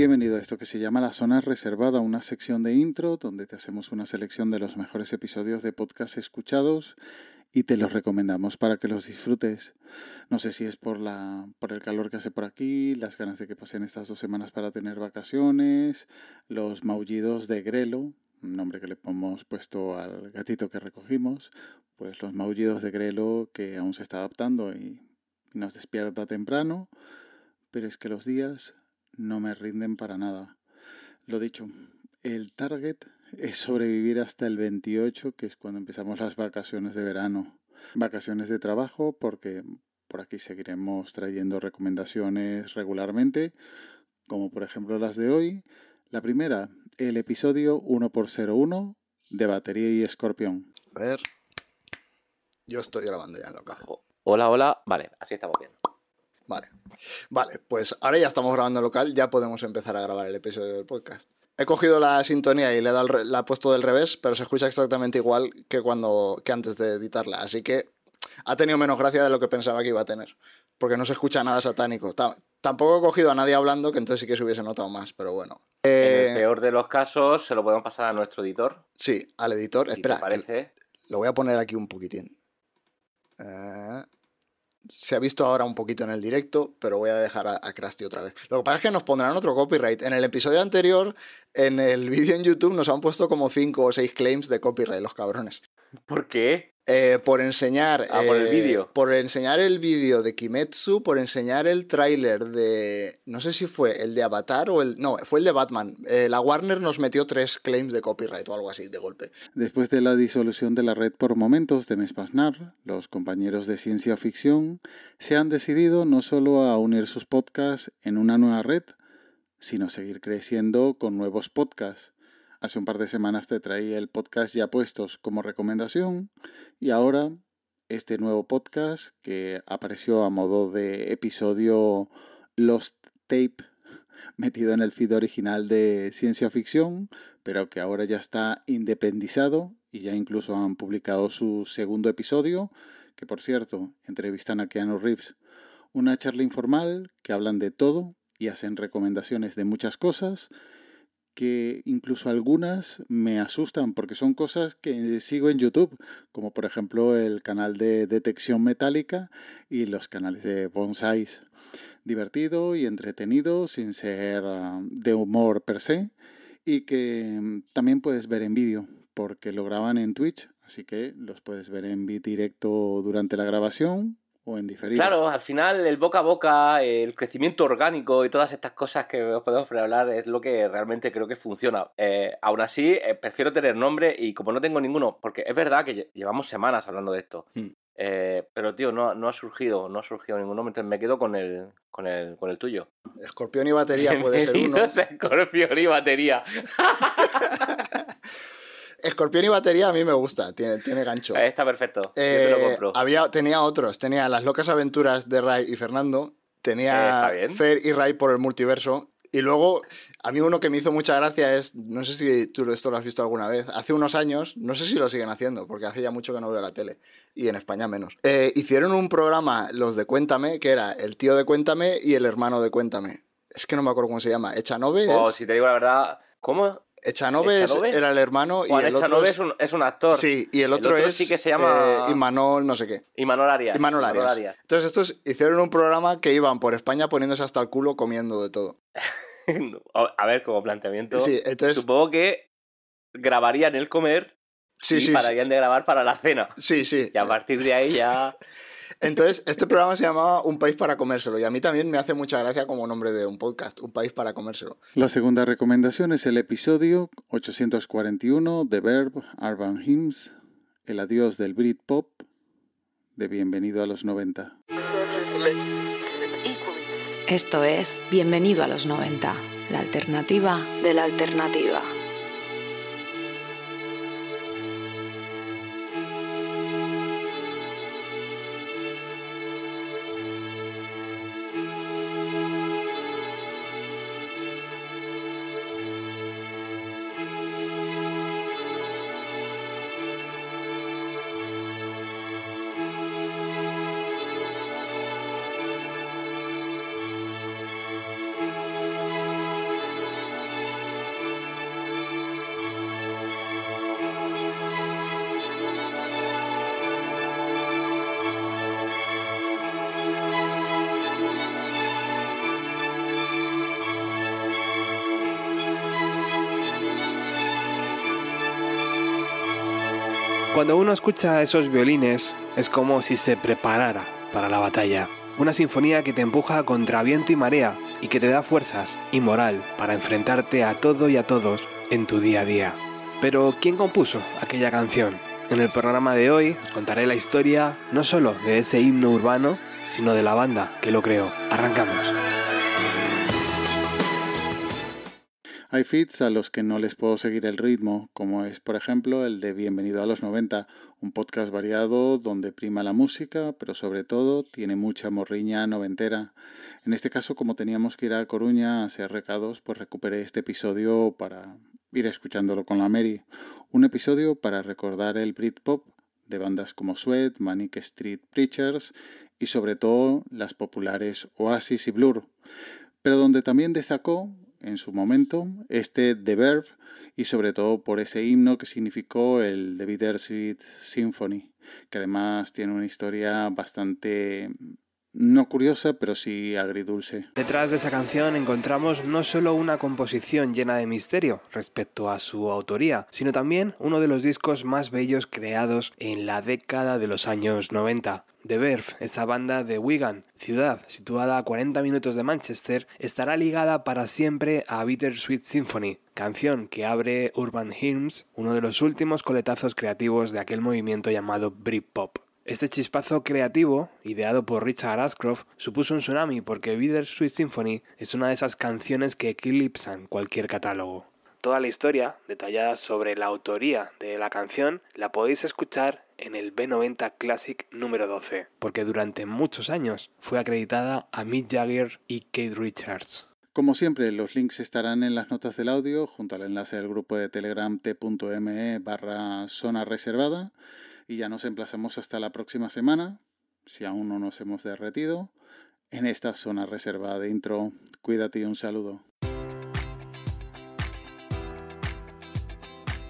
Bienvenido a esto que se llama La Zona Reservada, una sección de intro donde te hacemos una selección de los mejores episodios de podcast escuchados y te los recomendamos para que los disfrutes. No sé si es por, la, por el calor que hace por aquí, las ganas de que pasen estas dos semanas para tener vacaciones, los maullidos de Grelo, un nombre que le hemos puesto al gatito que recogimos, pues los maullidos de Grelo que aún se está adaptando y nos despierta temprano, pero es que los días no me rinden para nada. Lo dicho, el target es sobrevivir hasta el 28, que es cuando empezamos las vacaciones de verano. Vacaciones de trabajo, porque por aquí seguiremos trayendo recomendaciones regularmente, como por ejemplo las de hoy. La primera, el episodio 1x01 de batería y escorpión. A ver. Yo estoy grabando ya en local. Hola, hola. Vale, así estamos bien. Vale. Vale, pues ahora ya estamos grabando en local, ya podemos empezar a grabar el episodio del podcast. He cogido la sintonía y le he dado la he puesto del revés, pero se escucha exactamente igual que cuando que antes de editarla, así que ha tenido menos gracia de lo que pensaba que iba a tener, porque no se escucha nada satánico. tampoco he cogido a nadie hablando, que entonces sí que se hubiese notado más, pero bueno. en el eh, peor de los casos, se lo podemos pasar a nuestro editor. Sí, al editor. Espera, parece... lo voy a poner aquí un poquitín. Eh, se ha visto ahora un poquito en el directo, pero voy a dejar a, Krusty otra vez. Lo que pasa es que nos pondrán otro copyright. En el episodio anterior, en el vídeo en YouTube, nos han puesto como 5 o 6 claims de copyright, los cabrones. ¿Por qué? Eh, por enseñar. Ah, por el eh, vídeo. Por enseñar el vídeo de Kimetsu, por enseñar el tráiler de. No sé si fue el de Avatar o el. No, fue el de Batman. Eh, la Warner nos metió tres claims de copyright o algo así, de golpe. Después de la disolución de la red por momentos de Mespasnar, los compañeros de ciencia ficción se han decidido no solo a unir sus podcasts en una nueva red, sino seguir creciendo con nuevos podcasts. Hace un par de semanas te traí el podcast ya puestos como recomendación y ahora este nuevo podcast que apareció a modo de episodio Lost Tape metido en el feed original de ciencia ficción, pero que ahora ya está independizado y ya incluso han publicado su segundo episodio, que por cierto entrevistan a Keanu Reeves. Una charla informal que hablan de todo y hacen recomendaciones de muchas cosas que incluso algunas me asustan porque son cosas que sigo en YouTube, como por ejemplo el canal de detección metálica y los canales de bonsais. Divertido y entretenido sin ser ah, de humor per se y que mm, también puedes ver en vídeo porque lo graban en Twitch, así que los puedes ver en directo durante la grabación o en diferido. Claro, al final el boca a boca, el crecimiento orgánico y todas estas cosas que os podemos hablar es lo que realmente creo que funciona. Eh, aún así, eh, prefiero tener nombre y como no tengo ninguno, porque es verdad que llevamos semanas hablando de esto. Hmm. Eh, pero tío, no, no ha surgido, no ha surgido ningún nombre, entonces me quedo con el, con el, con el tuyo. Escorpión y batería puede ser uno. Escorpión y batería. Escorpión y batería a mí me gusta, tiene, tiene gancho. Eh, Está perfecto. Yo te lo Eh, compro. había, tenía otros, tenía las locas aventuras de Ray y Fernando, Eh, tenía bien. Fer y Ray por el multiverso, y luego a mí uno que me hizo mucha gracia es, no sé si tú esto lo has visto alguna vez, hace unos años, no sé si lo siguen haciendo, porque hace ya mucho que no veo la tele, y en España menos, eh, hicieron un programa, los de Cuéntame, que era el tío de Cuéntame y el hermano de Cuéntame. Es que no me acuerdo cómo se llama. Echanove O es- si te digo la verdad, ¿cómo? Echanove ¿Echanove? era el hermano y Juan el otro Echanove es... es un, es un actor. Sí, y el otro, es sí que se llama eh, Imanol no sé qué. Imanol Arias. Imanol Arias. Arias. Entonces estos hicieron un programa que iban por España poniéndose hasta el culo comiendo de todo. A ver, como planteamiento. Sí, entonces... Supongo que grabarían el comer Sí, y sí. pararían de grabar para la cena. Sí, sí. Y a partir de ahí ya. Entonces, este programa se llamaba Un país para comérselo. Y a mí también me hace mucha gracia como nombre de un podcast, Un país para comérselo. La segunda recomendación es el episodio 841 de Verb Urban Hymns, el adiós del Britpop, de Bienvenido a los 90. Esto es Bienvenido a los 90, la alternativa de la alternativa. Cuando uno escucha esos violines es como si se preparara para la batalla. Una sinfonía que te empuja contra viento y marea y que te da fuerzas y moral para enfrentarte a todo y a todos en tu día a día. Pero ¿quién compuso aquella canción? En el programa de hoy os contaré la historia no solo de ese himno urbano, sino de la banda que lo creó. Arrancamos. Hay feats a los que no les puedo seguir el ritmo, como es por ejemplo el de Bienvenido a los 90, un podcast variado donde prima la música, pero sobre todo tiene mucha morriña noventera. En este caso, como teníamos que ir a Coruña a hacer recados, pues recuperé este episodio para ir escuchándolo con la Mary. Un episodio para recordar el Britpop de bandas como Sweat, Manic Street Preachers y sobre todo las populares Oasis y Blur, pero donde también destacó en su momento este The Verb y sobre todo por ese himno que significó el The Bittersweet Symphony, que además tiene una historia bastante no curiosa, pero sí agridulce. Detrás de esta canción encontramos no solo una composición llena de misterio respecto a su autoría, sino también uno de los discos más bellos creados en la década de los años 90. The Verve, esa banda de Wigan, ciudad situada a 40 minutos de Manchester, estará ligada para siempre a Bittersweet Symphony, canción que abre Urban Hymns, uno de los últimos coletazos creativos de aquel movimiento llamado Britpop. Este chispazo creativo, ideado por Richard Ashcroft, supuso un tsunami porque Bittersweet Symphony es una de esas canciones que eclipsan cualquier catálogo. Toda la historia, detallada sobre la autoría de la canción, la podéis escuchar en el B90 Classic número 12, porque durante muchos años fue acreditada a Mick Jagger y Kate Richards. Como siempre, los links estarán en las notas del audio, junto al enlace del grupo de Telegram t.me barra zona reservada. Y ya nos emplazamos hasta la próxima semana, si aún no nos hemos derretido, en esta zona reservada de intro. Cuídate y un saludo.